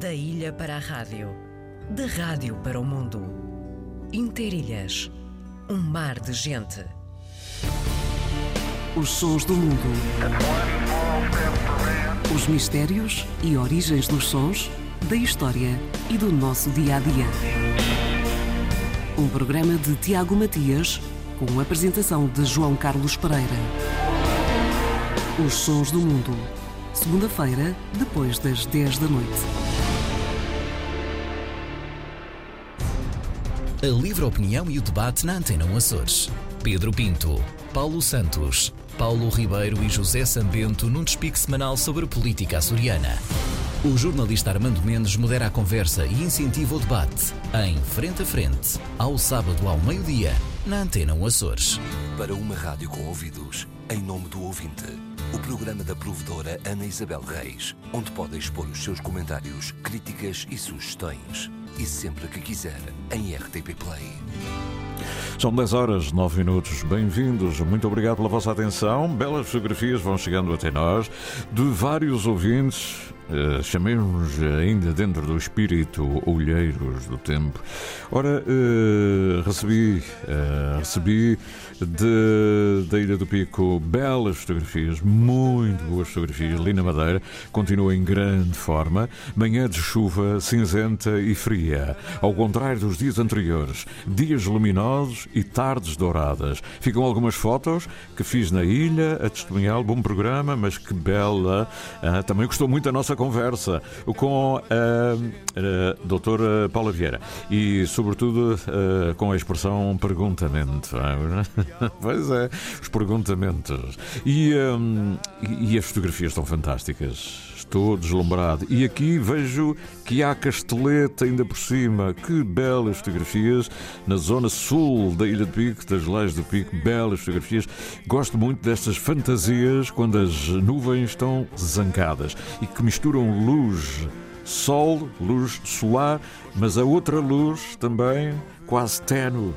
Da ilha para a rádio, da rádio para o mundo. Interilhas, um mar de gente. Os sons do mundo. Os mistérios e origens dos sons, da história e do nosso dia a dia. Um programa de Tiago Matias, com apresentação de João Carlos Pereira. Os sons do mundo. Segunda-feira, depois das 10 da noite. A livre opinião e o debate na Antena 1 Açores. Pedro Pinto, Paulo Santos, Paulo Ribeiro e José Sambento num despique semanal sobre política açoriana. O jornalista Armando Mendes modera a conversa e incentiva o debate em Frente a Frente, ao sábado ao meio-dia, na Antena 1 Açores. Para uma rádio com ouvidos, em nome do ouvinte, o programa da provedora Ana Isabel Reis, onde pode expor os seus comentários, críticas e sugestões. E sempre que quiser, em RTP Play. São 10 horas, 9 minutos. Bem-vindos. Muito obrigado pela vossa atenção. Belas fotografias vão chegando até nós de vários ouvintes. Uh, chamemos ainda dentro do espírito olheiros do tempo. Ora, uh, recebi, uh, recebi de, da Ilha do Pico belas fotografias, muito boas fotografias. Lina Madeira continua em grande forma. Manhã de chuva cinzenta e fria, ao contrário dos dias anteriores. Dias luminosos e tardes douradas. Ficam algumas fotos que fiz na ilha a testemunhar. Bom programa, mas que bela. também gostou muito da nossa conversa com a, a doutora Paula Vieira e, sobretudo, com a expressão perguntamente. pois é, os perguntamentos. E, e as fotografias estão fantásticas. Estou deslumbrado. E aqui vejo que há Castelete ainda por cima. Que belas fotografias na zona sul da Ilha de Pico, das Lais do Pico. Belas fotografias. Gosto muito destas fantasias quando as nuvens estão zancadas e que misturam luz, sol, luz solar, mas a outra luz também quase tenue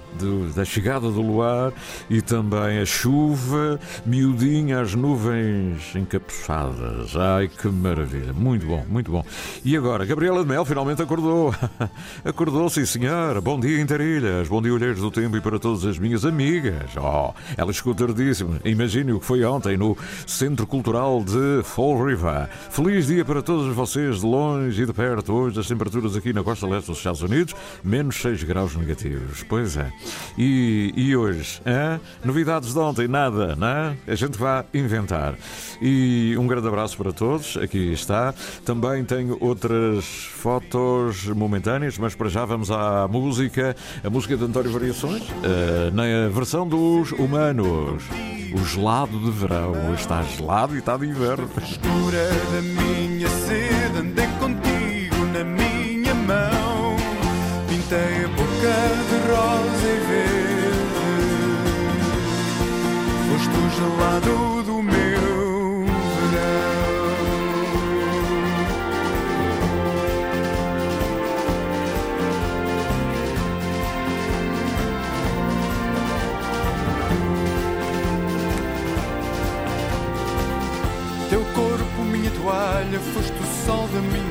da chegada do luar e também a chuva, miudinha, as nuvens encapuçadas. Ai, que maravilha! Muito bom, muito bom. E agora, Gabriela de Mel finalmente acordou. acordou, sim senhor. Bom dia, Interilhas. Bom dia, Olheiros do Tempo e para todas as minhas amigas. Oh, ela chegou tardíssimo. Imagine o que foi ontem no Centro Cultural de Fall River. Feliz dia para todos vocês de longe e de perto. Hoje as temperaturas aqui na costa leste dos Estados Unidos, menos 6 graus negativos. Pois é. E, e hoje? Hein? Novidades de ontem? Nada, não é? A gente vai inventar. E um grande abraço para todos. Aqui está. Também tenho outras fotos momentâneas, mas para já vamos à música. A música de António Variações, uh, na versão dos humanos. O gelado de verão. Está gelado e está de inverno. Escura da minha sede,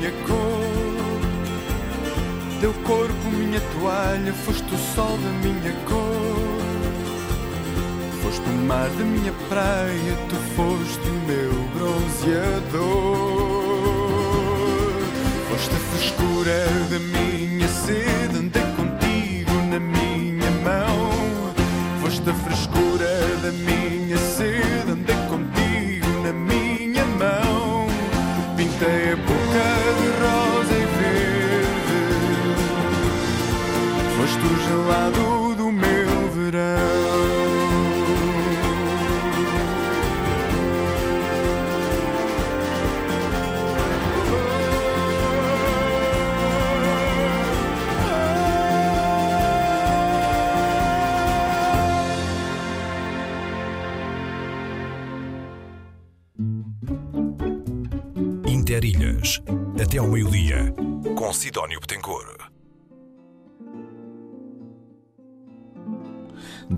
minha cor. Teu corpo, minha toalha, foste o sol da minha cor. Foste o mar da minha praia, tu foste o meu bronzeador. Foste a frescura da minha sede, andei contigo na minha mão. Foste a frescura da minha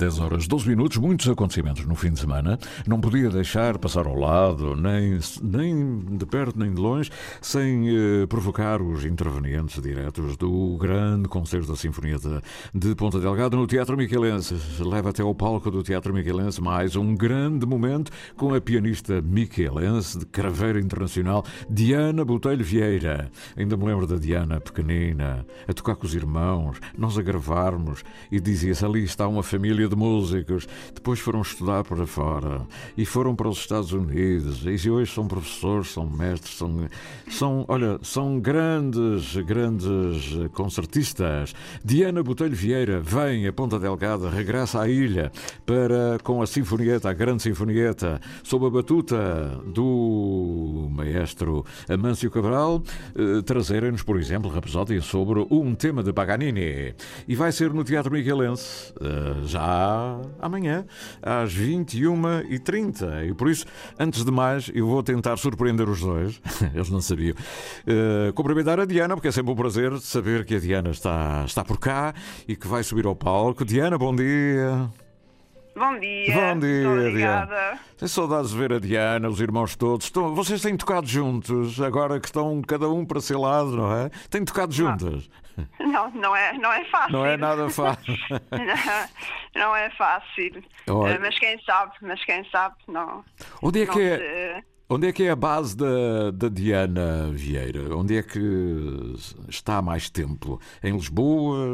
10 horas 12 minutos, muitos acontecimentos no fim de semana. Não podia deixar passar ao lado, nem, nem de perto nem de longe, sem eh, provocar os intervenientes diretos do grande concerto da Sinfonia de, de Ponta Delgada no Teatro Miquelense. Leva até ao palco do Teatro Miquelense mais um grande momento com a pianista miquelense de Craveiro Internacional, Diana Botelho Vieira. Ainda me lembro da Diana, pequenina, a tocar com os irmãos, nós a gravarmos e dizia-se ali está uma família de músicos. Depois foram estudar para fora e foram para os Estados Unidos e hoje são professores, são mestres, são, são olha, são grandes, grandes concertistas. Diana Botelho Vieira vem a Ponta Delgada, regressa à ilha para com a Sinfonieta, a grande Sinfonieta, sob a batuta do maestro Amâncio Cabral, eh, trazerem-nos, por exemplo, Rapsódia sobre um tema de Paganini. E vai ser no Teatro Miguelense, eh, já amanhã, às 21h30. E por isso, antes de mais, eu vou tentar surpreender os dois. Eles não sabiam. Uh, cumprimentar a Diana, porque é sempre um prazer saber que a Diana está, está por cá e que vai subir ao palco. Diana, bom dia. Bom dia. Bom dia, obrigada. Diana. Tenho saudades de ver a Diana, os irmãos todos. Estão, vocês têm tocado juntos, agora que estão cada um para seu lado, não é? Têm tocado juntos. Não, não é, não é fácil. Não é nada fácil. não, não é fácil. Olha. Eh, Mas quem sabe, mas quem sabe, não. Onde é que é? se- Onde é que é a base da, da Diana Vieira? Onde é que está há mais tempo? Em Lisboa,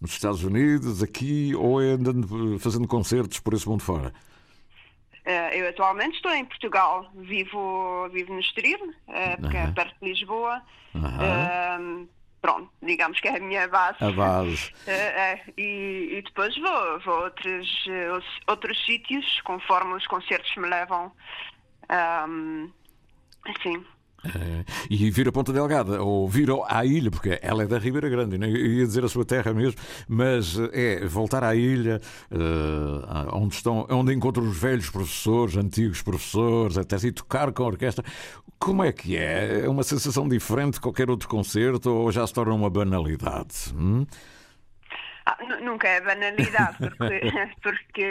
nos Estados Unidos, aqui ou é andando fazendo concertos por esse mundo fora? eh, Eu atualmente estou em Portugal, vivo, vivo no Estoril, eh, que é perto de Lisboa. Eh, Pronto, digamos que é a minha base. A base. É, e, e depois vou, vou a outros, eh, outros- sítios, conforme os concertos me levam. Ahm, assim. É, e vir a Ponta Delgada, ou vir à ilha, porque ela é da Ribeira Grande, né? ia dizer a sua terra mesmo, mas é voltar à ilha, eh, onde, estão, onde encontro os velhos professores, antigos professores, até e tocar com a orquestra. Como é que é? É uma sensação diferente de qualquer outro concerto ou já se torna uma banalidade? hum? Ah, nu- nunca é banalidade, porque, porque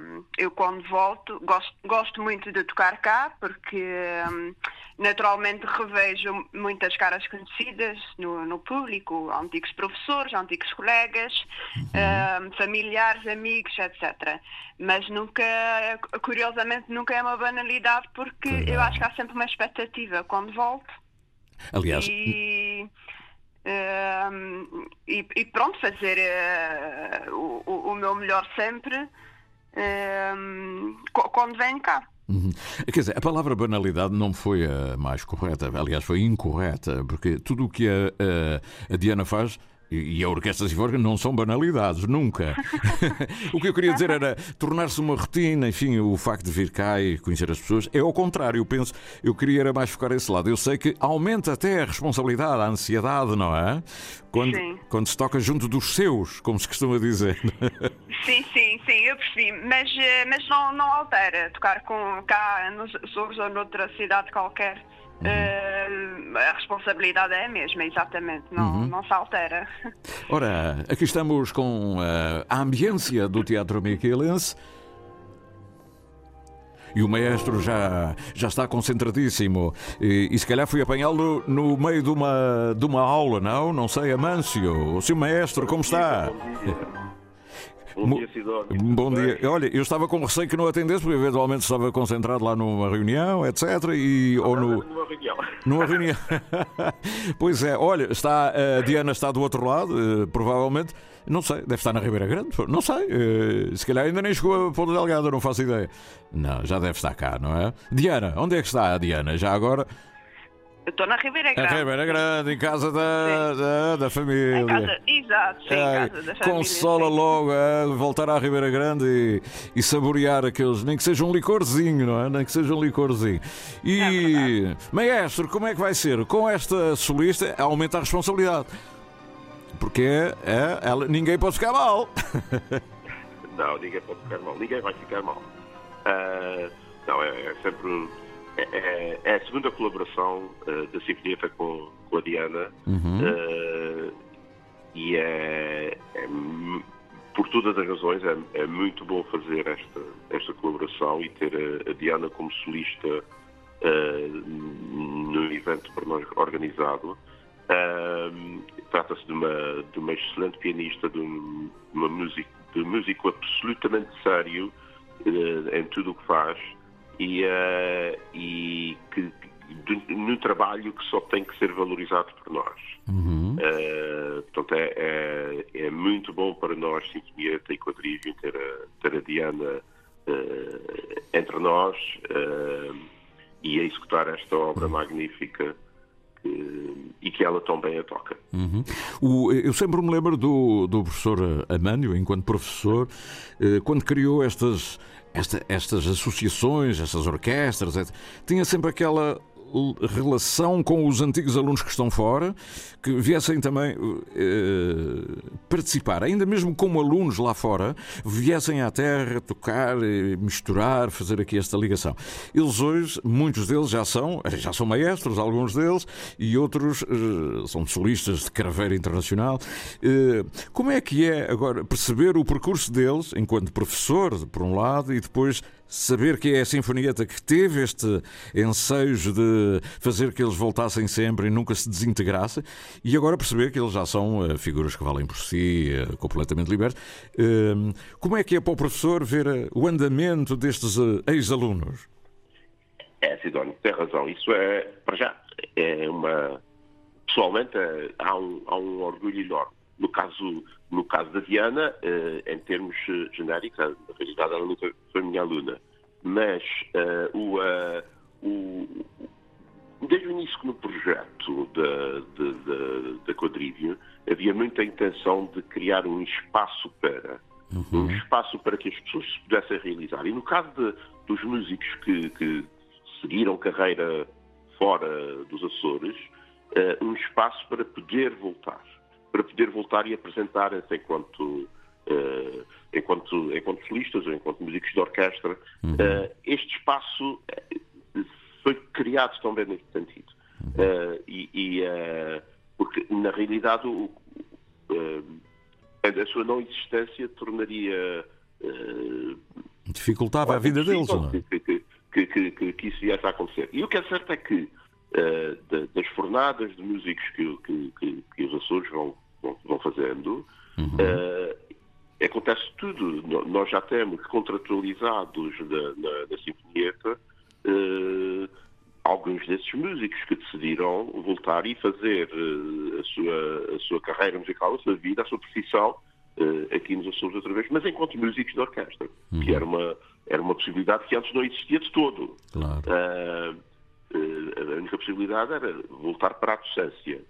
hum, eu quando volto gosto, gosto muito de tocar cá, porque hum, naturalmente revejo muitas caras conhecidas no, no público, antigos professores, antigos colegas, hum, familiares, amigos, etc. Mas nunca, curiosamente, nunca é uma banalidade, porque eu não. acho que há sempre uma expectativa quando volto. Aliás, E, e, e pronto, fazer eh, o, o- meu melhor sempre co- quando venho cá. Uhum. Quer dizer, a palavra banalidade não foi a mais correta, aliás, foi incorreta, porque tudo o que a, a- a Diana faz. E e a Orquestra Sinfónica não são banalidades, nunca. o que eu queria dizer era tornar-se uma rotina, enfim, o facto de vir cá e conhecer as pessoas. É ao contrário, eu penso, eu queria era mais focar esse lado. Eu sei que aumenta até a responsabilidade, a ansiedade, não é? Quando, Sim. quando se toca junto dos seus, como se costuma dizer. Sim, sim, sim, eu percebi, mas, eh, mas não, não altera tocar com cá nos Açores ou noutra cidade qualquer. Eh, a responsabilidade é a mesma, exatamente, não, não se altera. Ora, aqui estamos com eh, a ambiência do Teatro Miquelense. E o maestro já, já está concentradíssimo. E, e se calhar fui apanhá-lo no meio de uma, de uma aula, não? Não sei, Amâncio. O seu maestro, como está? Bom Mo- dia, Sidónio. Bom dia. Olha, eu estava com receio que não atendesse, porque eventualmente estava concentrado lá numa reunião, etc. E, ou no, Numa reunião. numa reunião. pois é, olha, está, a Diana está do outro lado, eh, provavelmente. Não sei, deve estar na Ribeira Grande, não sei. eh, Se calhar ainda nem chegou a Ponta Delgada, não faço ideia. Não, já deve estar cá, não é? Diana, onde é que está a Diana? Já agora? Eu estou na Ribeira Grande. Ribeira Grande, em casa da, da, da família. Em casa, exato, sim, em Ai, casa da família. consola sim. logo a voltar à Ribeira Grande e, e saborear aqueles, nem que seja um licorzinho, não é? Nem que seja um licorzinho. E, maestro, como é que vai ser? Com esta solista, aumenta a responsabilidade. Porque é, ela, ninguém pode ficar mal. Não, ninguém pode ficar mal. Ninguém vai ficar mal. Ah, não, é, é sempre. É, é- a segunda colaboração ah, da Sinfonieta com, com a Diana. Uhum. Ah, e é, é por todas as razões, é, é, muito bom fazer esta, esta colaboração e ter a, a Diana como solista uh, no evento por nós organizado. Uh, Trata-se de uma, de uma excelente pianista, de, um, uma músico, de músico absolutamente sério uh, em tudo o que faz e, e que, de, no trabalho que só tem que ser valorizado por nós. Uhum. Uh, portanto, é, é, é, muito bom para nós, Sinfonieta e Quadrívio, ter a, ter a Diana uh, entre nós uh, e a executar esta obra uhum. magnífica e que ela também a toca. Uhum. O, eu sempre me lembro do, do professor Amânio, enquanto professor, quando criou estas, esta, estas associações, estas orquestras, etc., tinha sempre aquela relação com os antigos alunos que estão fora, que viessem também eh, participar, ainda mesmo como alunos lá fora, viessem à terra tocar, misturar, fazer aqui esta ligação. Eles hoje, muitos deles já são, já são maestros, alguns deles, e outros eh, são solistas de craveira internacional. Eh, como é que é agora perceber o percurso deles enquanto professor, por um lado, e depois saber que é a Sinfonieta que teve este ensejo de fazer que eles voltassem sempre e nunca se desintegrassem, e agora perceber que eles já são uh, figuras que valem por si, uh, completamente libertos. Uh, como é que é para o professor ver eh, o andamento destes ex-alunos? É, Sidónio, tem razão. Isso é, para já, é uma. Pessoalmente, há um, há um orgulho enorme. No caso, no caso da Diana, em termos genéricos, na realidade ela nunca foi minha aluna, mas o, o Desde o início no projeto da, da, da, Quadrívio, havia muita intenção de criar um espaço para uhum. um espaço para que as pessoas se pudessem realizar. E no caso de, dos músicos que, que, seguiram carreira fora dos Açores, uh, um espaço para poder voltar, para poder voltar e apresentar-se enquanto uh, enquanto enquanto solistas ou enquanto músicos de orquestra. Uhum. Uh, este espaço foi criado também nesse sentido. Uhum. Uh, e, e porque, na realidade, o, a sua não existência tornaria. Dificultava a vida deles, não é? Que, que, que, que, que isso viesse a acontecer. E o que é certo é que das fornadas de músicos que, que, que, os Açores vão, vão, fazendo, uhum. acontece tudo. Nós já temos contratualizados da, da, da Sinfonieta uh, alguns desses músicos que decidiram voltar e fazer uh, a, sua, a sua carreira musical, a sua vida, a sua profissão uh, aqui nos Açores outra vez, mas enquanto músicos de orquestra, uhum. que era uma, era uma possibilidade que antes não existia de todo. Claro. A única possibilidade era voltar para a docência.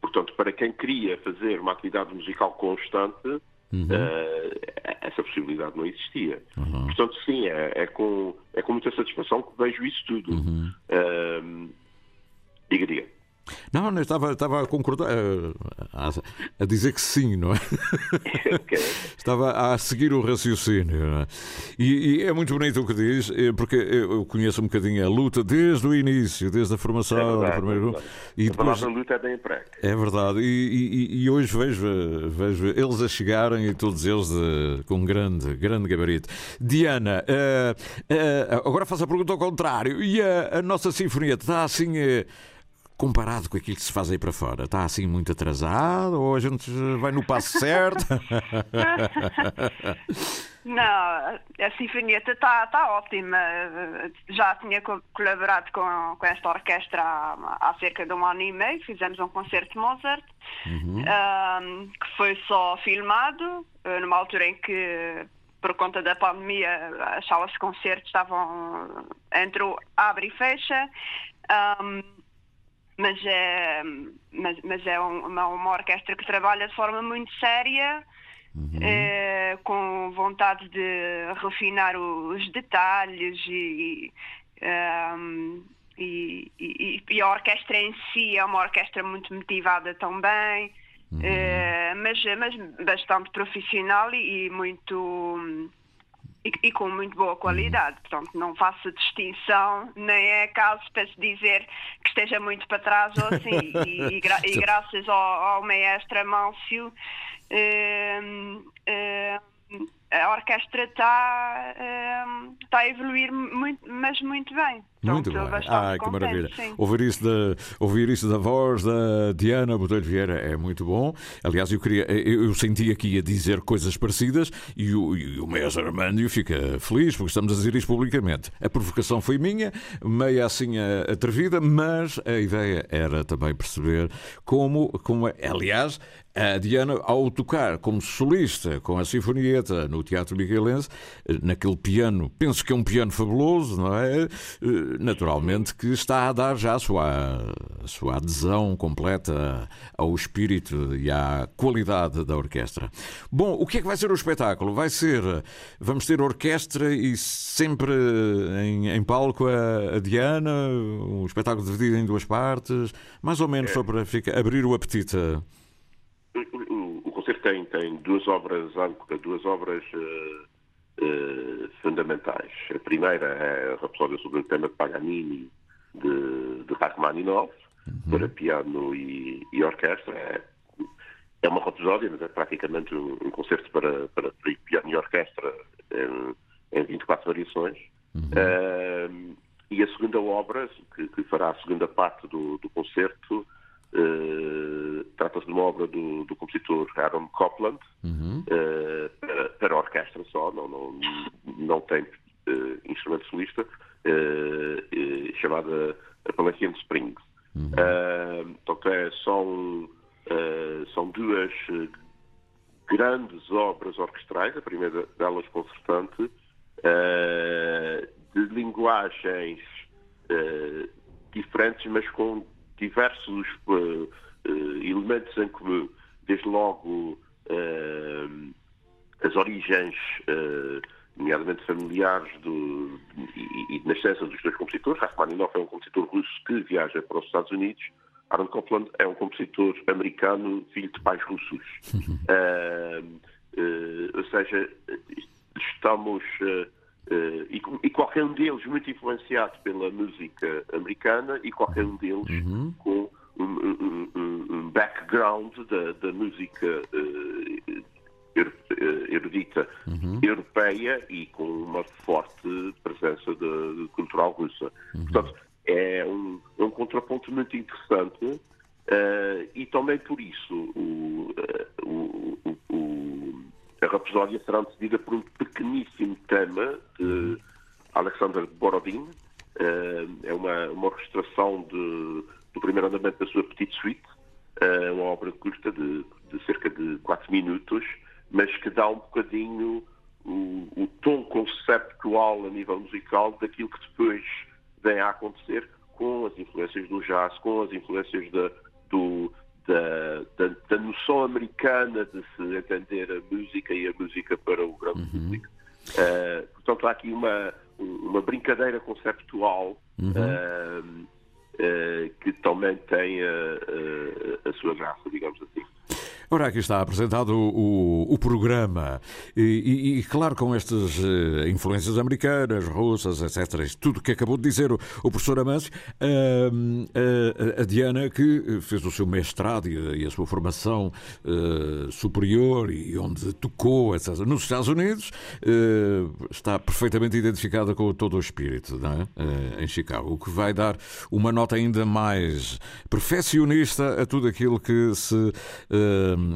portanto, para quem queria fazer uma atividade musical constante, Uhum. Uh, essa possibilidade não existia. Uhum. Portanto, sim, é, é, com, é com muita satisfação que vejo isso tudo. Uhum. Uh, diga, diga. Não, não estava, estava a concordar, a, a, dizer que sim, não é? Okay. estava a seguir o raciocínio. É? E, e, é muito bonito o que diz, eh, porque eu conheço um bocadinho a luta desde o início, desde a formação é verdade, do primeiro grupo. E depois, a luta é bem emprego. É verdade. E, e, e, hoje vejo, vejo eles a chegarem e todos eles de, com grande, grande gabarito. Diana, uh, uh, agora faço a pergunta ao contrário. E a, a nossa sinfonia está assim. Uh, comparado com aquilo que se faz aí para fora? Está assim muito atrasado ou a gente vai no passo certo? Não, a sinfonieta está tá ótima. Já tinha colaborado com, com esta orquestra há, há, cerca de um ano e meio. Fizemos um concerto de Mozart, uhum. um, que foi só filmado, eh, numa altura em que, por conta da pandemia, as salas de concertos estavam entre o abre e fecha. Um, mas é, mas, mas é uma, uma orquestra que trabalha de forma muito séria, uhum. é, com vontade de refinar os detalhes e, um, e, e, e, a orquestra em si é uma orquestra muito motivada também, uhum. é, mas, mas bastante profissional e, e muito e, e, com muito boa qualidade. Portanto, não faço distinção, nem é caso para se dizer que esteja muito para trás ou assim. E, e, gra e graças ao, ao maestro Amâncio, uh, uh, a orquestra está uh, tá a evoluir muito, mas muito bem. Muito bem. Ah, que maravilha. Ouvir isso, da, ouvir isso da voz da Diana Botelho Vieira é muito bom. Aliás, eu, queria, eu, eu sentia que ia dizer coisas parecidas e o, e o Maestro Armândio fica feliz porque estamos a dizer isto publicamente. A provocação foi minha, meio assim atrevida, mas a ideia era também perceber como, como aliás, a Diana, ao tocar como solista com a Sinfonieta no Teatro Miguelense, naquele piano, penso que é um piano fabuloso, não é? Naturalmente que está a dar já a sua, a sua adesão completa ao espírito e à qualidade da orquestra. Bom, o que é que vai ser o espetáculo? Vai ser, vamos ter orquestra e sempre em, em palco a, a Diana, um espetáculo dividido em duas partes, mais ou menos é. só para ficar, abrir o apetite. O, o, o concerto tem, tem duas obras, duas obras uh eh, fundamentais. A primeira é a Rapsódia sobre o tema de Paganini de, de Rachmaninoff, uhum. para piano e, e orquestra. É, é uma rapsódia, mas é praticamente um, um concerto para, para, para, piano e orquestra em, em 24 variações. Uhum. Uh, e a segunda obra, que, que, fará a segunda parte do, do concerto, uh, trata-se de uma obra do, do compositor Aaron Copland, uhum. uh, para, para orquestra só, não, não, não tem uh, instrumento solista, chamada Appalachian Springs. Uhum. então, é, são, são duas grandes obras orquestrais, a primeira delas concertante, de linguagens diferentes, mas com diversos elementos em comum. Desde logo as origens, uh, nomeadamente familiares, do, e, e de nascença dos dois compositores. Rachmaninoff é um compositor russo que viaja para os Estados Unidos. Aaron Copland é um compositor americano, filho de pais russos. uh, uh, ou seja, estamos. Uh, e, e, qualquer um deles muito influenciado pela música americana e qualquer um deles uhum. com um, um, um, um background da, da música uh, erudita uhum. europeia e com uma forte presença de, cultural russa. Uhum. Portanto, é um, é um contraponto muito interessante uh, e também por isso o, o, o, a Rapsódia será antecedida por um pequeníssimo tema de. Alexander Borodin. Uh, é uma, uma orquestração de, do primeiro andamento da sua Petite Suite, uma obra curta de, de cerca de 4 minutos, mas que dá um bocadinho o, o, tom conceptual a nível musical daquilo que depois vem a acontecer com as influências do jazz, com as influências do, da, da, da, noção americana de se entender a música e a música para o grande uhum. público. Uh, portanto, há aqui uma, uma brincadeira conceptual uhum. uh, uh, que também tem a, a, a sua graça, digamos assim. Ora, aqui está apresentado o, o, programa. E, e, e, claro, com estas uh, influências americanas, russas, etc., tudo que acabou de dizer o, o professor Amâncio, uh, a Diana, que fez o seu mestrado e, e a sua formação eh, superior e onde tocou, etc., nos Estados Unidos, eh, está perfeitamente identificada com todo o espírito é? em Chicago, o que vai dar uma nota ainda mais perfeccionista a tudo aquilo que se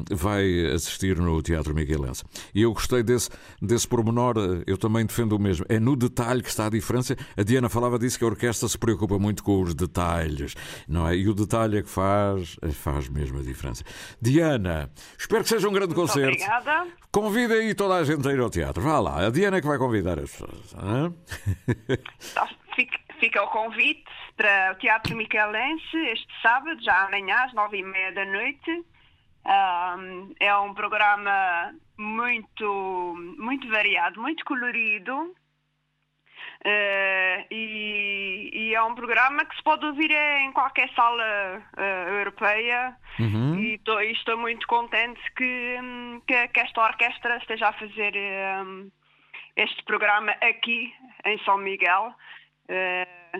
vai assistir no Teatro Miguelense. E eu gostei desse, desse pormenor, eu também defendo o mesmo. É no detalhe que está a diferença. A Diana falava disso que a orquestra se preocupa muito com os detalhes, não é? E o detalhe é que faz, faz mesmo a diferença. Diana, espero que seja um grande muito concerto. Obrigada. Convida aí toda a gente a ir ao teatro. Vá lá, a Diana é que vai convidar as pessoas. Fica, fica o convite para o Teatro Miquelense este sábado, já amanhã, às nove e meia da noite. Um, é um programa muito, muito variado, muito colorido. Uh, e, e, é um programa que se pode ouvir em qualquer sala uh, europeia uhum. e tô, estou muito contente que, que, que, esta orquestra esteja a fazer um, este programa aqui em São Miguel,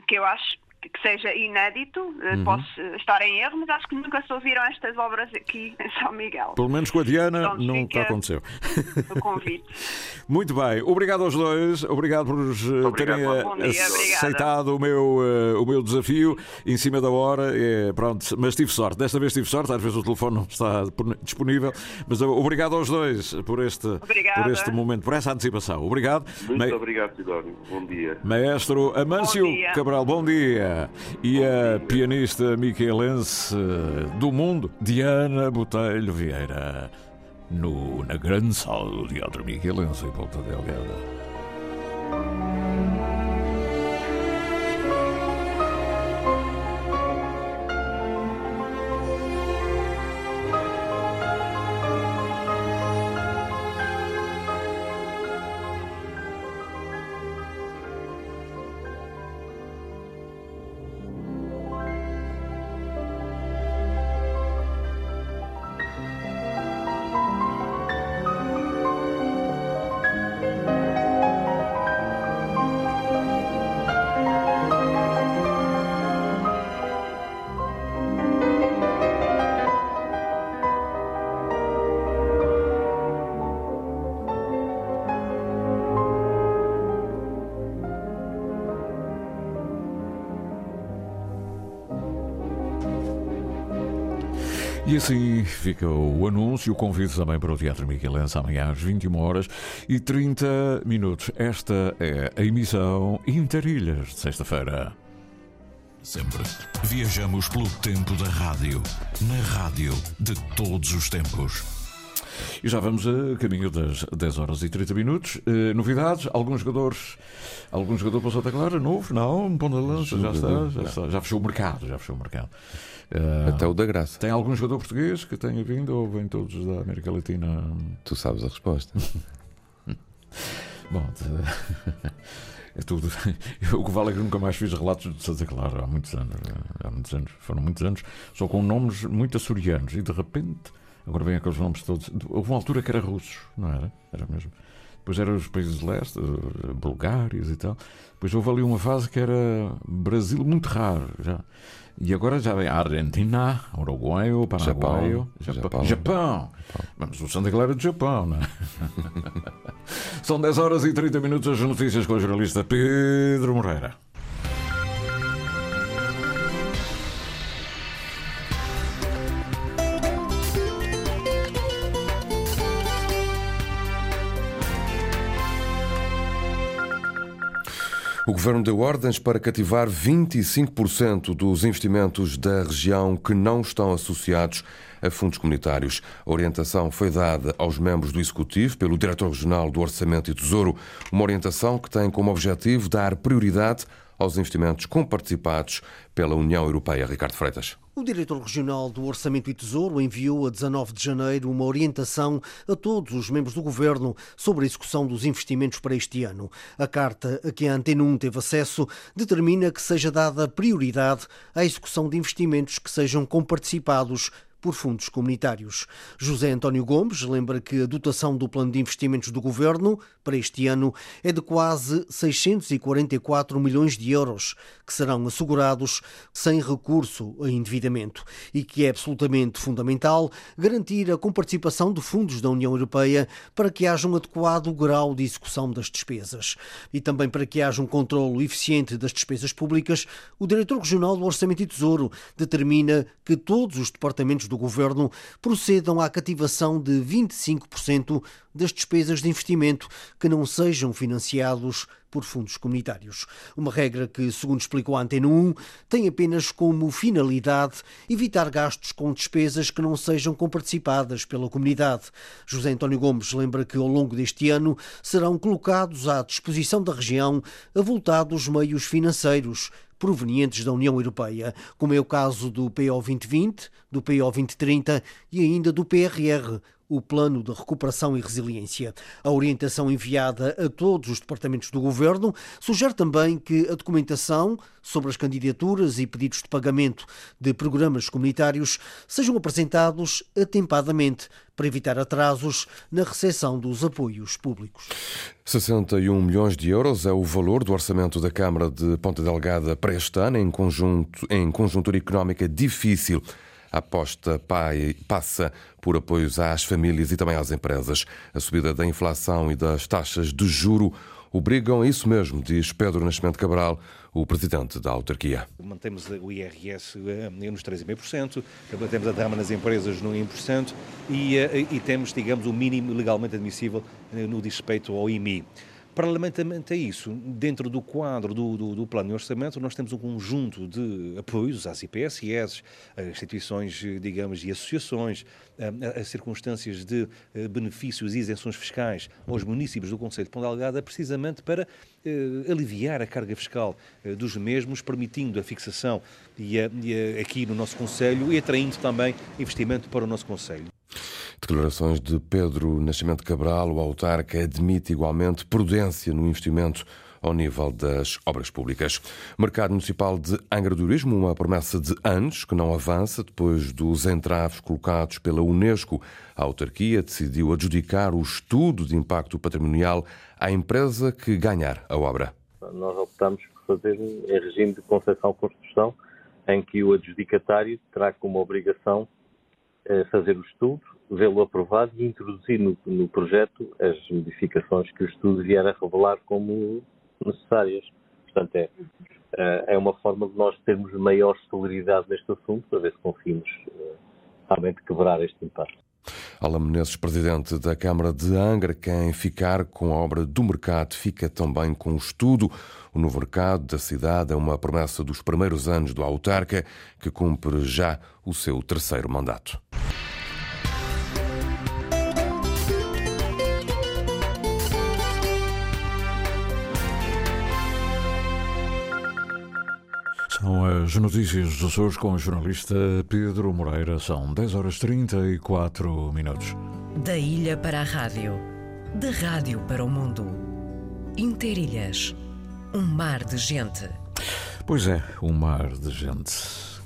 que eu acho que seja inédito, uhum. posso estar em erro, mas acho que nunca se ouviram estas obras aqui em São Miguel. Pelo menos com a Diana Pronto, nunca aconteceu. O convite. Muito bem, obrigado aos dois, obrigado por obrigado, terem aceitado o meu, uh, o meu desafio em cima da hora. É, pronto, mas tive sorte, desta vez tive sorte, às vezes o telefone não está disponível, mas obrigado aos dois por este, por este momento, por essa antecipação. Obrigado. Muito Me... obrigado, Sidónio. Bom dia. Maestro Amâncio bom Cabral, bom dia e a pianista miquelense do mundo, Diana Botelho Vieira, no, na grande sala do Teatro Miquelense em Ponta Delgada. E assim fica o anúncio, o convite também para o Teatro Miquelense amanhã às 21 horas e 30 minutos. Esta é a emissão Interilhas de sexta-feira. Sempre viajamos pelo tempo da rádio, na rádio de todos os tempos. E já vamos a caminho das 10 horas e 30 minutos. Uh, novidades, alguns jogadores. Algum jogador para Santa Clara? Novo? Não? Um ponto de lança? Já está, já está. Já fechou o mercado. Já fechou o mercado. Uh, Até o da Graça. Tem algum jogador português que tenha vindo ou vêm todos da América Latina? Tu sabes a resposta. Bom, é tudo. O que vale é que nunca mais fiz relatos de Santa Clara há muitos anos. Há muitos anos. Foram muitos anos, só com nomes muito açorianos. E de repente, agora vêm aqueles nomes todos. Houve uma altura que era russos, não era? Era mesmo. Depois eram os países de leste, eh, bulgários e tal. Depois houve ali uma fase que era Brasil muito raro já. E agora já vem a Argentina, Uruguai, Paraguai, Japão. Japão. Japão. Vamos, o Santa Clara de Japão, não é? São 10 horas e 30 minutos as notícias com o jornalista Pedro Moreira. O governo deu ordens para cativar 25% dos investimentos da região que não estão associados a fundos comunitários. A orientação foi dada aos membros do Executivo pelo Diretor Regional do Orçamento e Tesouro, uma orientação que tem como objetivo dar prioridade aos investimentos comparticipados pela União Europeia. Ricardo Freitas. O diretor regional do Orçamento e Tesouro enviou a 19 de janeiro uma orientação a todos os membros do governo sobre a execução dos investimentos para este ano. A carta a que a Antena 1 teve acesso determina que seja dada prioridade à execução de investimentos que sejam comparticipados por fundos comunitários. José António Gomes lembra que a dotação do plano de investimentos do governo para este ano é de quase 644 milhões de euros, que serão assegurados sem recurso a endividamento e que é absolutamente fundamental garantir a comparticipação de fundos da União Europeia para que haja um adequado grau de execução das despesas. E também para que haja um controlo eficiente das despesas públicas, o Diretor Regional do Orçamento e Tesouro determina que todos os departamentos do governo procedam à cativação de 25% das despesas de investimento que não sejam financiados por fundos comunitários. Uma regra que, segundo explicou a Antena 1, tem apenas como finalidade evitar gastos com despesas que não sejam comparticipadas pela comunidade. José António Gomes lembra que, ao longo deste ano, serão colocados à disposição da região avultados meios financeiros provenientes da União Europeia, como é o caso do PO 2020, do PO 2030 e ainda do PRR, o Plano de Recuperação e Resiliência. A orientação enviada a todos os departamentos do Governo sugere também que a documentação sobre as candidaturas e pedidos de pagamento de programas comunitários sejam apresentados atempadamente para evitar atrasos na recepção dos apoios públicos. 61 milhões de euros é o valor do orçamento da Câmara de Ponta Delgada para este ano, em, conjunto, em conjuntura económica difícil. A aposta PAI passa por apoios às famílias e também às empresas. A subida da inflação e das taxas de juro obrigam a isso mesmo, diz Pedro Nascimento Cabral, o presidente da autarquia. Mantemos o IRS eh, nos 3,5%, temos a derrama nas empresas no 1% e, eh, e temos, digamos, o mínimo legalmente admissível no respeito ao IMI. Paralelamente a isso, dentro do quadro do, do, do, plano de orçamento, nós temos um conjunto de apoios às IPSS, instituições, digamos, e associações, a, a circunstâncias de eh, benefícios e isenções fiscais aos municípios do Conselho de Ponta precisamente para eh, aliviar a carga fiscal eh, dos mesmos, permitindo a fixação e, a, e a, aqui no nosso Conselho e atraindo também investimento para o nosso Conselho. Declarações de Pedro Nascimento Cabral, o autarca admite igualmente prudência no investimento ao nível das obras públicas. Mercado Municipal de Angra do Turismo, uma promessa de anos que não avança depois dos entraves colocados pela Unesco. A autarquia decidiu adjudicar o estudo de impacto patrimonial à empresa que ganhar a obra. Nós optamos por fazer em regime de concessão-construção, em que o adjudicatário terá como obrigação fazer o estudo vê-lo aprovado e introduzir no, no, projeto as modificações que o estudo vier a revelar como necessárias. Portanto, é, eh, é uma forma de nós termos maior celeridade neste assunto para ver se conseguimos eh, realmente quebrar este impacto. Alain Menezes, presidente da Câmara de Angra, quem ficar com a obra do mercado fica também com o estudo. O novo mercado da cidade é uma promessa dos primeiros anos do autarca, que cumpre já o seu terceiro mandato. São as notícias dos Açores com o jornalista Pedro Moreira. São 10 horas 34 minutos. Da ilha para a rádio, da rádio para o mundo. Interilhas, um mar de gente. Pois é, um mar de gente.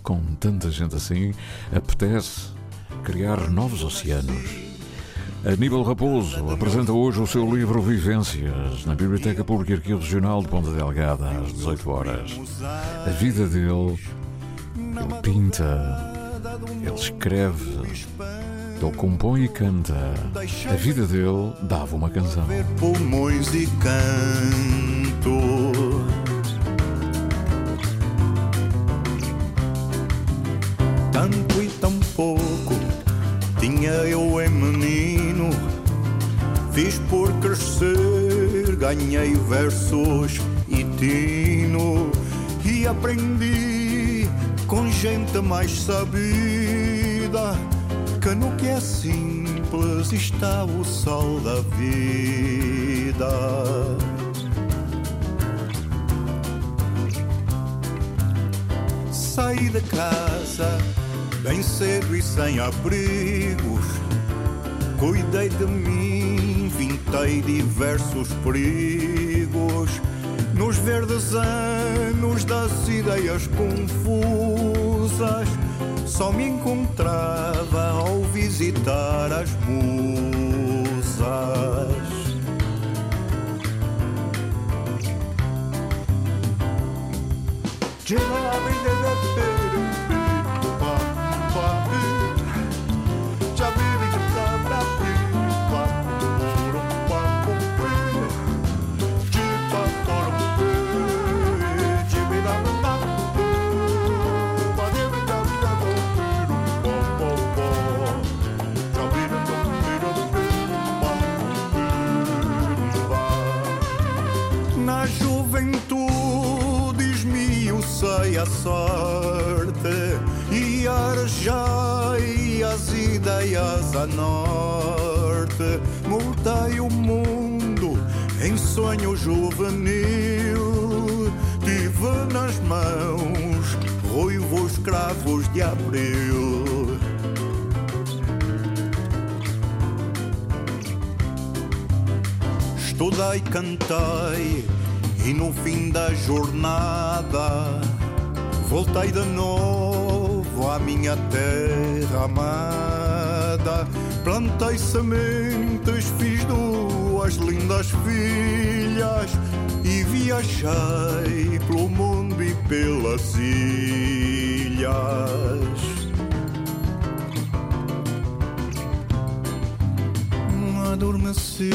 Com tanta gente assim, apetece criar novos oceanos Aníbal Raposo apresenta hoje o seu livro Vivências na Biblioteca Pública e Arquivo Regional de Ponta Delgada às 18 horas. A vida dele, ele pinta, ele escreve, ele compõe e canta. A vida dele dava uma canção. Pulmões e canto. Tanto e tão pouco tinha eu crescer, ganhei versos e tino e aprendi com gente mais sabida que no que é simples está o sol da vida. Saí de casa bem cedo e sem abrigos, cuidei de mim Vintei diversos perigos nos verdes anos das ideias confusas. Só me encontrava ao visitar as musas. a sorte e arejai as ideias a norte. Mudei o mundo em sonho juvenil. Tive nas mãos ruivos cravos de abril. estudei, cantei e no fim da jornada voltei de novo à minha terra amada. Plantei sementes, fiz duas lindas filhas e viajei pelo mundo e pelas ilhas. Adormeci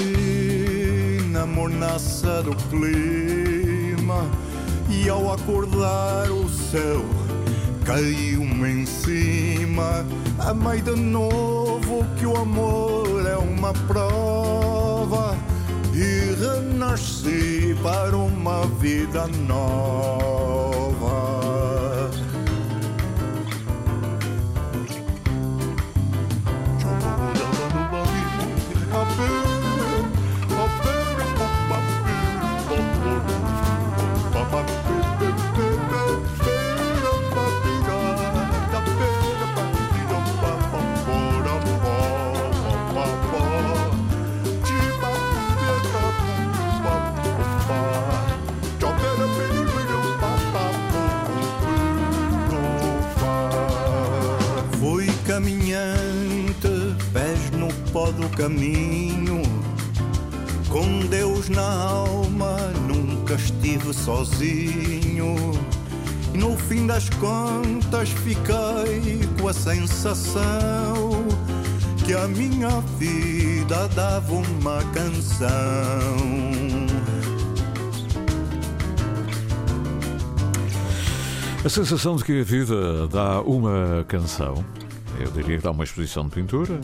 na mornaça do clima e ao acordar o céu caiu-me em cima. Amei de novo que o amor é uma prova e renasci para uma vida nova. Pó do caminho, com Deus na alma, nunca estive sozinho. E no fim das contas fiquei com a sensação que a minha vida dava uma canção. A sensação de que a vida dá uma canção, eu diria que dá uma exposição de pintura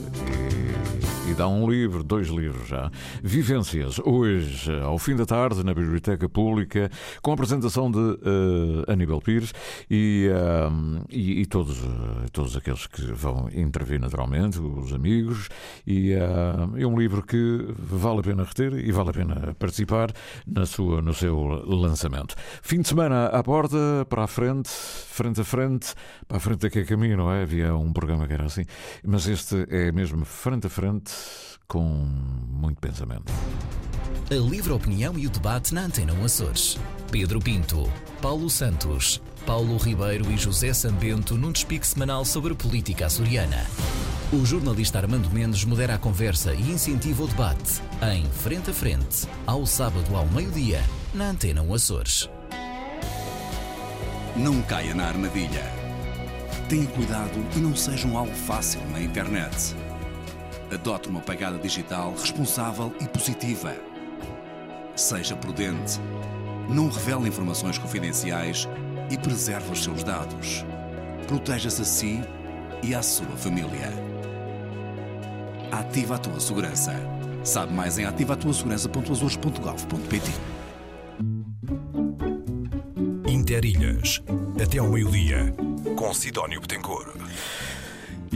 e dá um livro, dois livros já. Vivências, hoje, ao fim da tarde, na Biblioteca Pública, com a apresentação de uh, Aníbal Pires e, uh, e, e todos, uh, todos aqueles que vão intervir naturalmente, os amigos, e é um livro que vale a pena reter e vale a pena participar na sua, no seu lançamento. Fim de semana à porta, para a frente, frente a frente, para a frente daqui a caminho, não é? Havia um programa que era assim, mas este é mesmo frente a frente, com muito pensamento. A livre opinião e o debate na Antena 1 Açores. Pedro Pinto, Paulo Santos, Paulo Ribeiro e José Sambento num despique semanal sobre política açoriana. O jornalista Armando Mendes modera a conversa e incentiva o debate em Frente a Frente, ao sábado ao meio-dia, na Antena 1 Açores. Não caia na armadilha. Tenha cuidado e não seja um alvo fácil na internet. Adote uma pegada digital responsável e positiva. Seja prudente. Não revele informações confidenciais e preserve os seus dados. Proteja-se a si e à sua família. Ativa a tua segurança. Sabe mais em ativatuasegurança.azores.gov.pt Interilhas, até ao meio-dia, com Sidónio Betancourt.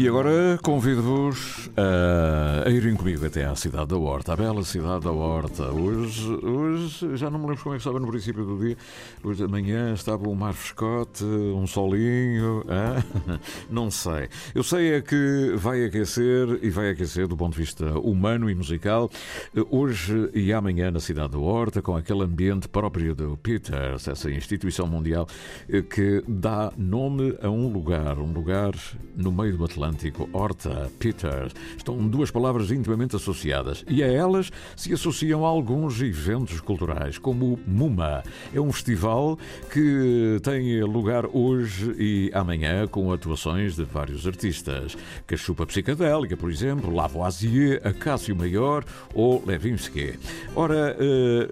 E agora convido-vos a, a irem comigo até à cidade da Horta, a bela cidade da Horta. Hoje, hoje já não me lembro como é que estava no princípio do dia. Hoje de manhã estava um mar frescote, um solinho. Não sei. Eu sei é que vai aquecer e vai aquecer do ponto de vista humano e musical. Hoje e amanhã na cidade da Horta, com aquele ambiente próprio do Peters, essa instituição mundial eh, que dá nome a um lugar, um lugar no meio do Atlântico. Horta, Peters, estão duas palavras intimamente associadas e a elas se associam alguns eventos culturais, como o MUMA. É um festival que tem lugar hoje e amanhã com atuações de vários artistas. Cachupa Psicadélica, por exemplo, Lavoisier, Acácio Maior ou Levinsky. Ora, eh,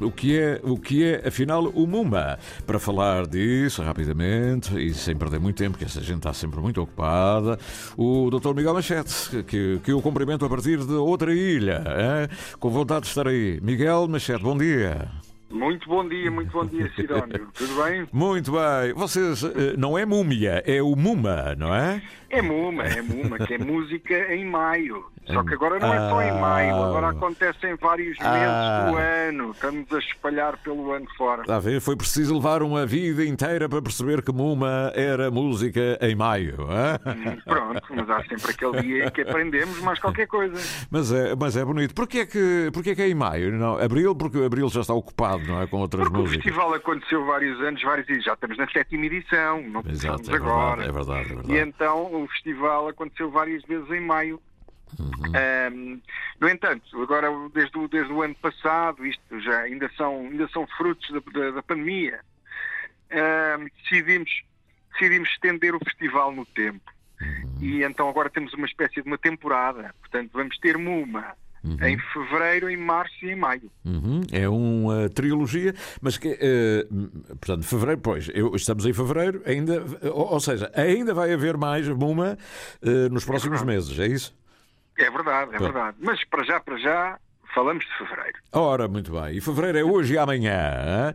o, que é, o que é, afinal, o MUMA? Para falar disso rapidamente e sem perder muito tempo, que essa gente está sempre muito ocupada, o Dr. Miguel Machete, que, que eu cumprimento a partir de outra ilha, hein? com vontade de estar aí. Miguel Machete, bom dia. Muito bom dia, muito bom dia, Sidónio. Tudo bem? Muito bem. Vocês, eh, não é múmia, é o Muma, não é? É Muma, é Muma, que é música em maio. Só que agora não é só em maio, agora acontece em vários meses Ah. do ano. Estamos a espalhar pelo ano fora. Está a ver? Foi preciso levar uma vida inteira para perceber que Muma era música em maio. hã? Pronto, mas há sempre aquele dia em que aprendemos mais qualquer coisa. Mas é, mas é bonito. Porquê é que, porquê é que é em maio? Não, abril, porque abril já está ocupado, não é? Com outras O músicas. festival aconteceu vários anos, vários dias. Já estamos na sétima edição, não Exato, é agora. verdade, é verdade, é verdade. E então o festival aconteceu várias vezes em maio. Uhum. Ahm, no entanto, agora desde o, desde o ano passado, isto já ainda são, ainda são frutos da, da- da pandemia, ahm, decidimos, decidimos estender o festival no tempo. Uhum. E então agora temos uma espécie de uma temporada. Portanto, vamos ter Muma em fevereiro, em março e em maio. Uhum, É uma trilogia, mas que, eh, portanto, fevereiro, pois, eu- estamos em fevereiro, ainda, ou, ou seja, ainda vai haver mais Muma eh, nos próximos meses, é isso? É verdade, é verdade. Mas para já, para já, falamos de fevereiro. Ora, muito bem. E fevereiro é hoje e amanhã. hã?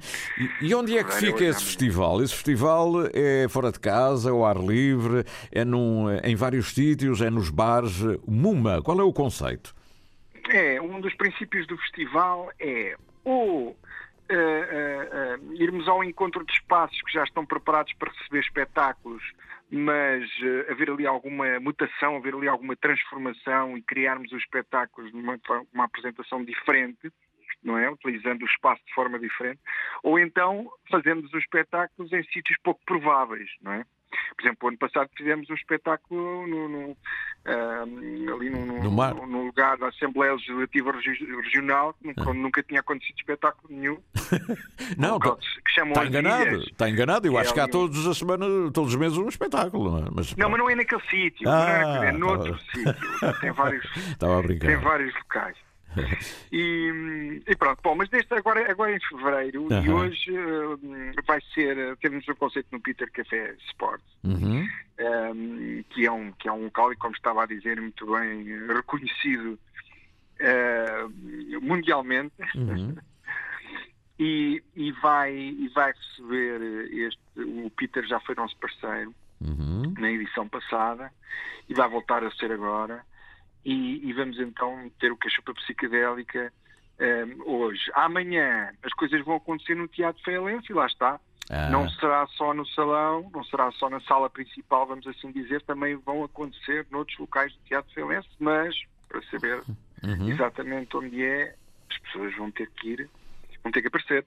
E, onde é que Fevereiro é fica e esse festival? Esse festival é fora de casa, ao ar livre, é num, em vários sítios, é nos bares. Muma, qual é o conceito? É, um dos princípios do festival é ou eh, eh, eh, irmos ao encontro de espaços que já estão preparados para receber espetáculos, mas eh, haver ali alguma mutação, haver ali alguma transformação e criarmos os espetáculos numa uma apresentação diferente, não é? Utilizando o espaço de forma diferente, ou então fazemos os espetáculos em sítios pouco prováveis, não é? Por exemplo, o ano passado fizemos um espetáculo no, no, ah, ali no, no- lugar da Assembleia Legislativa Regi- Regional, nunca, nunca tinha acontecido espetáculo nenhum. Não, está as enganado. Está enganado. Eu é acho que há todos as semanas, todos os meses um espetáculo. Não, é? mas, Não, mas não é naquele sítio, Ah, não é, é noutro tá sítio. Tem vários, Estava a brincar. tem vários locais. E, e pronto, bom, mas deste agora, agora em fevereiro e hoje eh, vai ser, eh, temos um conceito no Peter Café Sport, Uhum. ehm, que, é um, que é um local, e como estava a dizer muito bem, eh, reconhecido eh, mundialmente. Uhum. E, e vai, e vai receber este. O Peter já foi nosso parceiro Uhum. na edição passada e vai voltar a ser agora. E, e vamos então ter o Cachupa Psicadélica eh, hoje. Amanhã as coisas vão acontecer no Teatro Feirense e lá está. Ah. Não será só no salão, não será só na sala principal, vamos assim dizer, também vão acontecer noutros locais do Teatro Feirense, mas para saber Uhum. exatamente onde é, as pessoas vão ter que ir, vão ter que aparecer.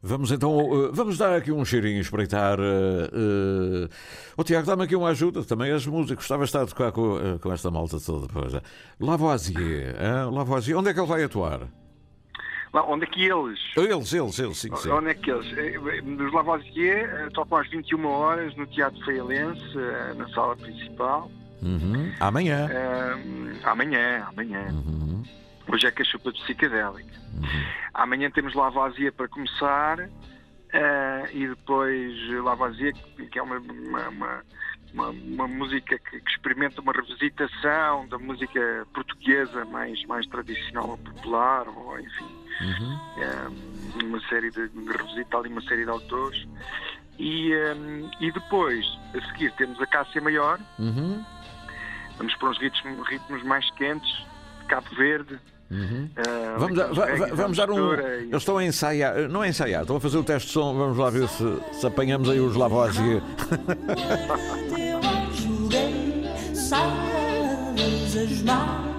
Vamos então, eh, vamos dar aqui um cheirinho, espreitar. Uh, oh, Tiago, dá-me aqui uma ajuda, também és músico, gostava de estar a tocar com, com esta malta toda. Pois, é. Lavoisier, hein? Lavoisier, onde é que ele vai atuar? Lá, onde é que eles? Eles, eles, eles, sim, sim. Onde é que eles? Nos Lavoisier tocam às 21 horas no Teatro Feirense, eh, na sala principal. Uhum. Amanhã. Eh, amanhã, amanhã. Uhum. Hoje é cachupa psicadélica. Amanhã temos Lavoisier para começar eh, e depois Lavoisier, que é uma, uma, uma, uma- uma música que, que experimenta uma revisitação da música portuguesa mais, mais tradicional ou popular, ou enfim, Uhum. eh, uma série de, revisita ali uma série de autores. E, eh, e depois, a seguir, temos a Cássia Maior, Uhum. vamos para uns ritmos, ritmos mais quentes, de Cabo Verde. Uhum. eh, Vamos, dar, vamos dar um. e- Eles estão a ensaiar, não é ensaiar, estão a fazer o teste de som. Vamos lá ver se, se apanhamos aí os Lavoisier. Julguei, sabes as mágoas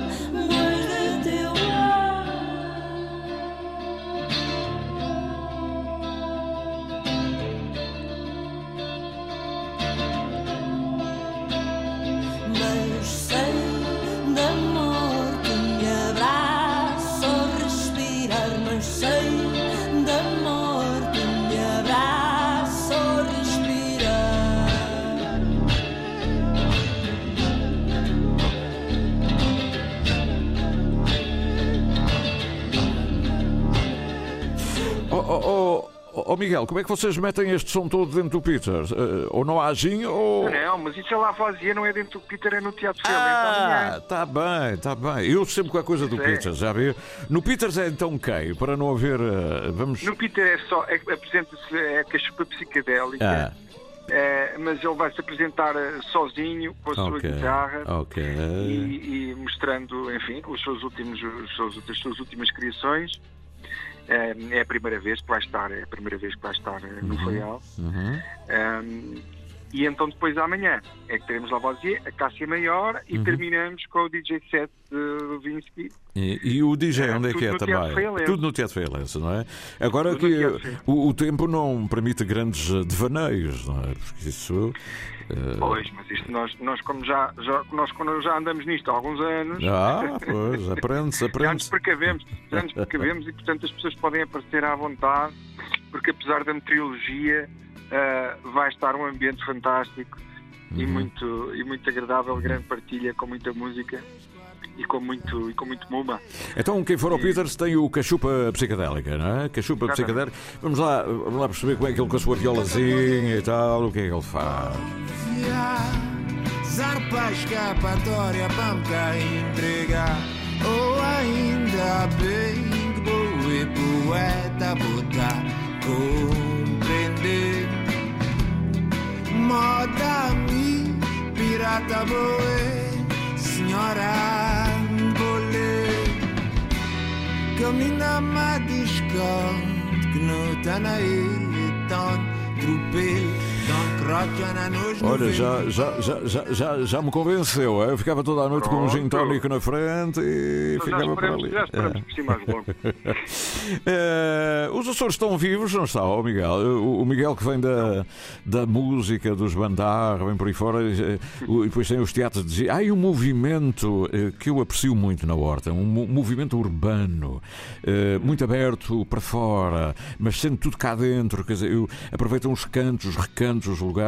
oh, Miguel, como é que vocês metem este som todo dentro do Peter? Uh, ou não há gin ou. Não, mas isso é lá vazia, não é dentro do Peter, é no Teatro Félix. Ah, tá bem, tá bem. Eu sempre com a coisa do Isso é. Peters, já viu? No Peters é então quem? Para não haver. uh, vamos. No Peter é só, é, apresenta-se é a cachupa psicadélica. Ah. É, mas ele vai se apresentar sozinho com a sua Ok, guitarra ok. e, e mostrando, enfim, os seus últimos, os seus, as suas últimas criações. É, é a primeira vez que vai estar, é a primeira vez que vai estar eh, no Uhum. Faial. Uhum. Um, e então depois amanhã é que teremos Lavoisier, a Cássia Maior e Uhum. terminamos com o DJ set de Levinsky. E, e o DJ, onde é que é também? Tudo no Teatro Feialense, não é? Agora Tudo que o, o tempo não permite grandes devaneios, não é? Porque isso. eh, Pois, mas isto nós, nós como já, já, nós quando já andamos nisto há alguns anos, Ah, pois, aprende-se, já nos aprende-se. precavemos, já nos precavemos e portanto as pessoas podem aparecer à vontade, porque apesar da meteorologia ah, vai estar um ambiente fantástico e, Uhum. muito, e muito agradável, grande partilha, com muita música e com muito, e com muito muma. Então, quem for ao Peters tem o Cachupa Psicadélica, não é? Cachupa Exatamente. Psicadélica. Vamos lá, vamos lá perceber como é que ele com a sua violazinha e tal, o que é que ele faz. Zarpa escapatória para me cá entregar Ou ainda bem que boa e poeta botar Compreender Moda mi pirata boe Senhora bolê Camina ma discorde Que não está na ilha Olha, já, já, já, já, já, já me convenceu. é? Eu ficava toda a noite com um gin Pronto. tónico na frente e ficava por ali. já esperamos É. mais longo. Eh, os Açores estão vivos, não está, ó Miguel? O, o Miguel que vem da, da música, dos bandar, vem por aí fora, o- e depois tem os teatros de. Há aí um movimento eh, que eu aprecio muito na Horta, um mo- movimento urbano, eh, muito aberto para fora, mas sendo tudo cá dentro, quer dizer, aproveitam os cantos, os recantos, os lugares.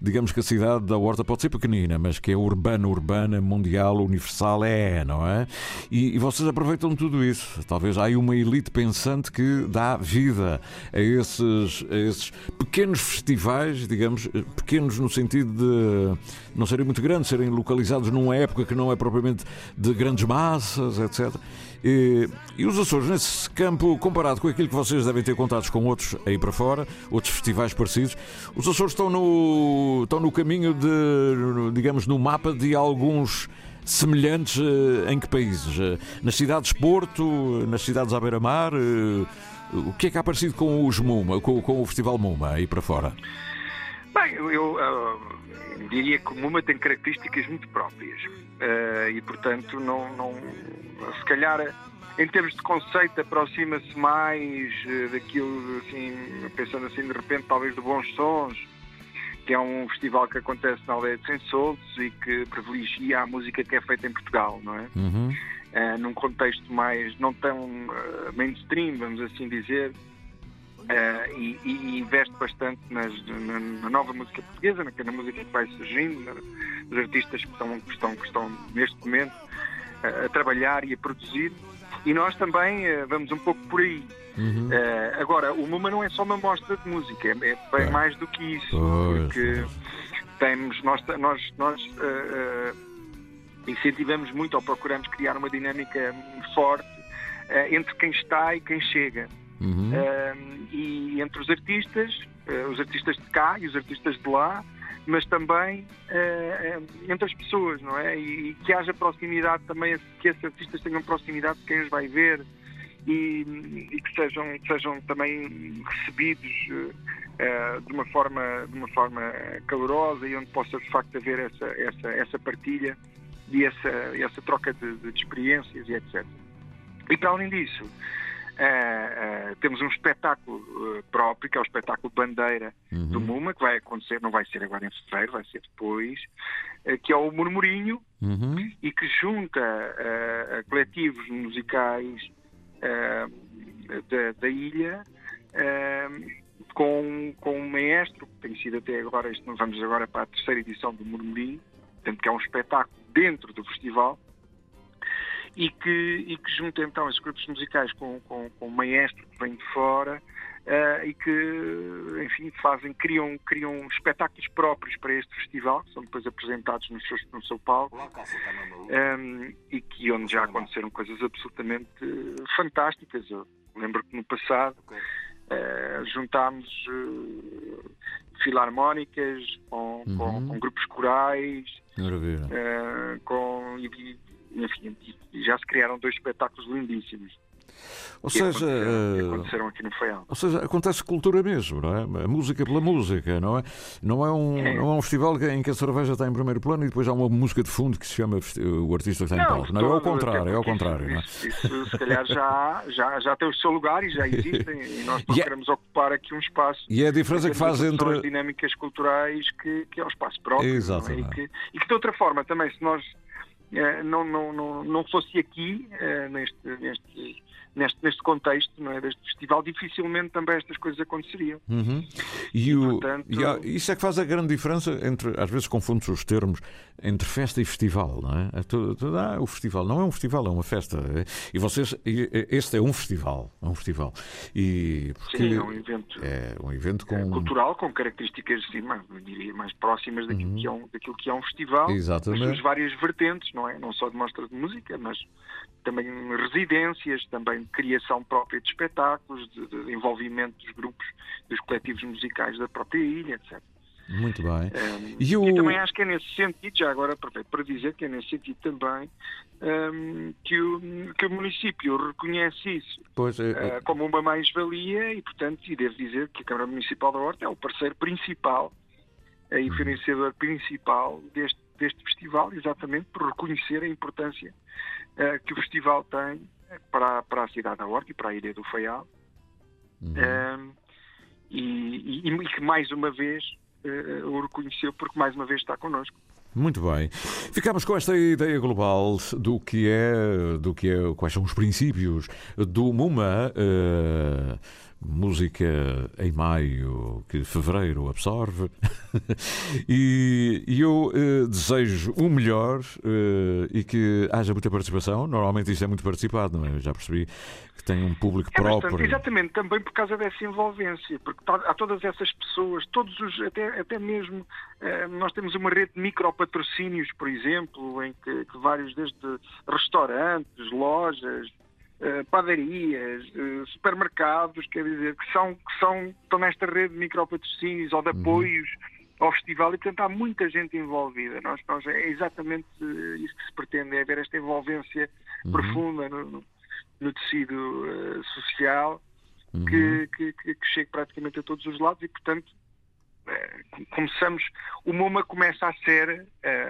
Digamos que a cidade da Horta pode ser pequenina, mas que é urbana, urbana, mundial, universal, é, não é? E, e vocês aproveitam tudo isso. Talvez há aí uma elite pensante que dá vida a esses, a esses pequenos festivais, digamos, eh, pequenos no sentido de não serem muito grandes, serem localizados numa época que não é propriamente de grandes massas, etc. E, e os Açores, nesse campo, comparado com aquilo que vocês devem ter contatos com outros aí para fora, outros festivais parecidos, os Açores estão no, estão no caminho de, digamos, no mapa de alguns semelhantes eh, em que países? Eh, Nas cidades de Porto, nas cidades à beira-mar? eh, O que é que há parecido com os Muma, com, com o Festival Muma aí para fora? Bem, eu, eu, diria que o Muma tem características muito próprias Ah, e, portanto, não, não, se calhar, em termos de conceito, aproxima-se mais eh, daquilo, assim, pensando assim, de repente, talvez de Bons Sons, que é um festival que acontece na aldeia de Sensoltos e que privilegia a música que é feita em Portugal, não é? Uhum. eh, num contexto mais não tão mainstream, vamos assim dizer, eh, e, e investe bastante nas- na, na nova música portuguesa, na, na música que vai surgindo, na- nos artistas que estão, que estão, que estão neste momento eh, a trabalhar e a produzir. E nós também eh, vamos um pouco por aí. Uhum. Agora, o MUMA não é só uma mostra de música, é, é bem mais do que isso. Pois, porque temos, nós, nós, nós incentivamos muito ou procuramos criar uma dinâmica forte entre quem está e quem chega. Uhum. Eh, e entre os artistas, eh, os artistas de cá e os artistas de lá, mas também eh, entre as pessoas, não é? E, e que haja proximidade também, que esses artistas tenham proximidade de quem os vai ver e, e que sejam, sejam também recebidos de uma forma de uma forma calorosa e onde possa de facto haver essa essa essa partilha e essa essa troca de, de experiências e etc. E para além disso eh, eh, temos um espetáculo eh, próprio, que é o espetáculo Bandeira do MUMA, que vai acontecer, não vai ser agora em fevereiro, vai ser depois, que é o Murmurinho, Uhum. e que junta coletivos musicais da, da ilha com, com um maestro, que tem sido até agora, isto, vamos agora para a terceira edição do Murmurinho, portanto que é um espetáculo dentro do festival, e que, e que junta então esses grupos musicais com, com, com um maestro que vem de fora uh, e que, enfim, fazem, criam, criam espetáculos próprios para este festival, que são depois apresentados no seu, no seu palco, um, e que onde já aconteceram coisas absolutamente fantásticas. Eu lembro que no passado uh, juntámos uh, filarmónicas com, uhum. com, com, grupos corais, com, e, enfim, já se criaram dois espetáculos lindíssimos. Ou seja, aconteceram, aconteceram aqui no Feial. Ou seja, acontece cultura mesmo, não é? A música pela música, não é? Não é um, é. Não é um festival em que a cerveja está em primeiro plano e depois há uma música de fundo que se chama o artista que está em palco. Não, é ao contrário, é ao contrário. É? Isso, isso, se calhar já, já, já tem o seu lugar e já existem e nós não queremos ocupar aqui um espaço. E é a diferença que faz entre. as dinâmicas culturais que, que é o espaço próprio. Exatamente. É? E, que, e que de outra forma também, se nós eh, não, não, não, não fosse aqui, eh, neste, neste neste, neste contexto não é, deste festival, dificilmente também estas coisas aconteceriam. Uhum. E, e, o, portanto... e há, isso é que faz a grande diferença entre, às vezes confunde-se os termos, entre festa e festival, não é? é tudo, tudo, ah, o festival não é um festival, é uma festa. E vocês, este é um festival, é um festival. E porque Sim, é um evento. É um evento com... É cultural, com características, assim, mais, diria, mais próximas daquilo, uhum. que é um, daquilo que é um festival. Exatamente. As suas várias vertentes, não é? Não só de mostras de música, mas também residências, também criação própria de espetáculos, de, de envolvimento dos grupos, dos coletivos musicais da própria ilha, etc. Muito bem. Um, e, também acho que é nesse sentido, já agora para dizer que é nesse sentido também um, que, o, que o município reconhece isso pois, é, uh, como uma mais-valia e, portanto, e devo dizer que a Câmara Municipal da Horta é o parceiro principal e o uhum. financiador principal deste, deste festival, exatamente por reconhecer a importância uh, que o festival tem para, para a cidade da Horta e para a ilha do Faial. Uhum. Um, e, e, e, que mais uma vez uh, o reconheceu porque mais uma vez está connosco. Muito bem. Ficamos com esta ideia global do que é, do que é, quais são os princípios do MUMA. Uh, música em maio que fevereiro absorve. e, e, eu uh, desejo o melhor uh, e que haja muita participação. Normalmente isto é muito participado, não é? Eu já percebi que tem um público é próprio. Bastante, exatamente, também por causa dessa envolvência, porque há todas essas pessoas, todos os, até, até mesmo, uh, nós temos uma rede de micropatrocínios, por exemplo, em que, que vários, desde restaurantes, lojas, padarias, uh, supermercados, quer dizer, que são, que são, estão nesta rede de micropatrocínios ou de uhum. apoios uhum. ao festival e, portanto, há muita gente envolvida. Nós, nós, é exatamente isso que se pretende, é ver esta envolvência uhum. profunda no, no tecido uh, social uhum. que, que, que, chegue praticamente a todos os lados e, portanto, começamos, o MoMA começa a ser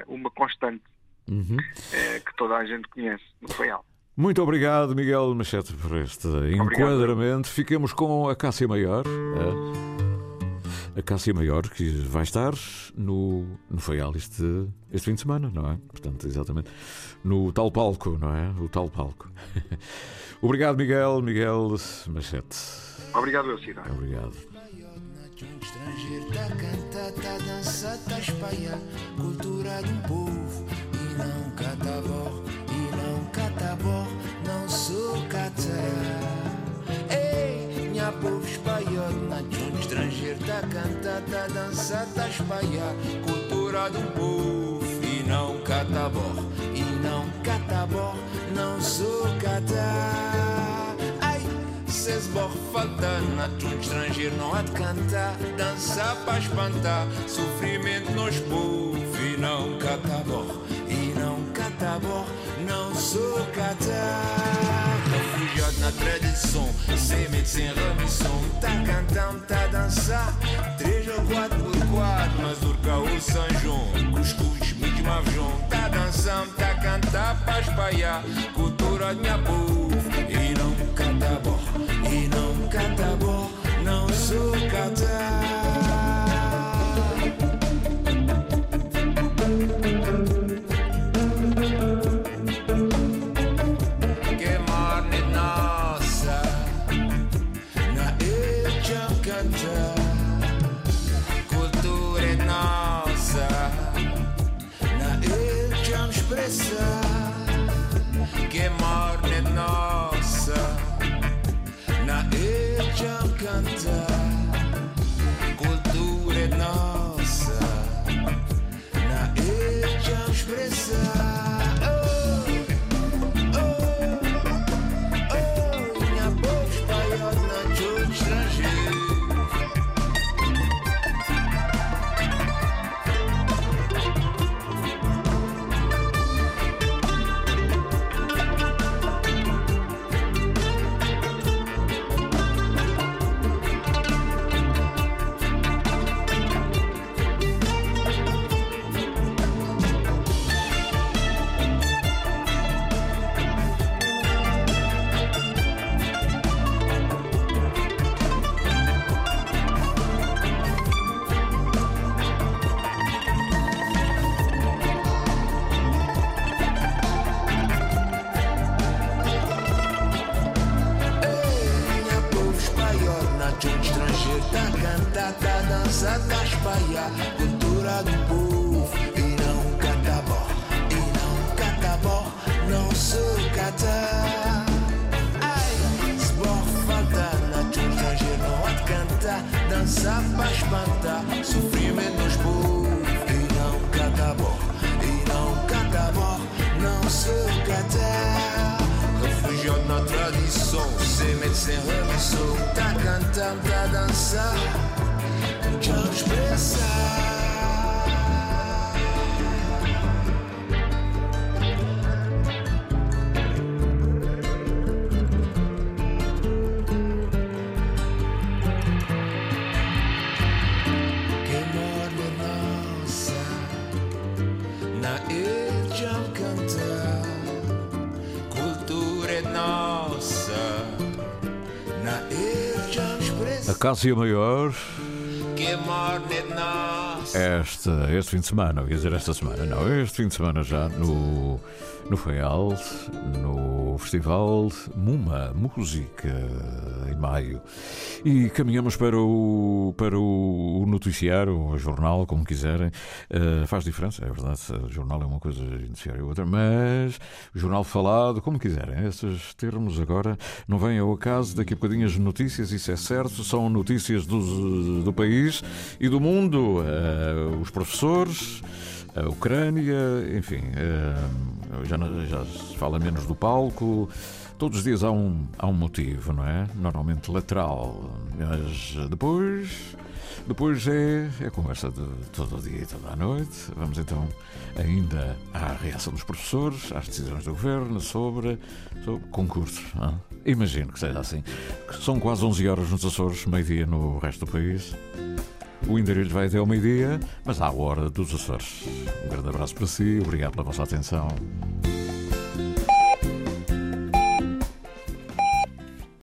uma constante uhum. que toda a gente conhece no Feial. Muito obrigado, Miguel Machete, por este obrigado. enquadramento. Fiquemos com a Cássia Maior. A, Cássia Maior, que vai estar no, no Feial este, este fim de semana, não é? Portanto, exatamente. No tal palco, não é? O tal palco. obrigado, Miguel. Miguel Machete. Obrigado, Elcida. Obrigado. estrangeiro tá cantar, tá dançar, tá espalhar cultura do povo e não catavó catabó, não sou catá. Ei, minha povo espanhol, na um estrangeiro tá cantar, tá dançar, tá espalhar. Cultura do povo e não catabó, e não catabó, não sou catá. Ai, cês bor faltando, na um estrangeiro não há de cantar, dançar para espantar, sofrimento nos povos e não catabó, e não sou catar. Refugiado na tradição, sem medo, sem remissão. Tá cantando, tá dançar. Três ou quatro por quatro, mas urca o São João. Cuscuz, mídia, mavjão. Tá dançando, tá cantar pra espalhar. Cultura de minha povo. E não canta bom, e não canta bom. Não sou catar. jump and die. Expressar. A Cássia Maior, nossa. este, fim de semana, ia dizer esta semana, não, este fim de semana já no, no Feial, no Festival Muma Música, em maio. E caminhamos para o, para o noticiário, o jornal, como quiserem. Eh, faz diferença, é verdade, o jornal é uma coisa o noticiário é outra, mas jornal falado, como quiserem. Esses termos agora não vêm ao acaso, daqui a bocadinho as notícias, isso é certo, são notícias do, do país e do mundo. Eh, os professores, a Ucrânia, enfim, eh, já, já se fala menos do palco. Todos os dias há um, há um motivo, não é? Normalmente lateral, mas depois. Depois é, é conversa de todo o dia e toda a noite. Vamos então ainda à reação dos professores, às decisões do governo sobre, sobre concursos. é? Imagino que seja assim. São quase 11 horas nos Açores, meio-dia no resto do país. O Indarilho vai até ao meio-dia, mas há a hora dos Açores. Um grande abraço para si, obrigado pela vossa atenção.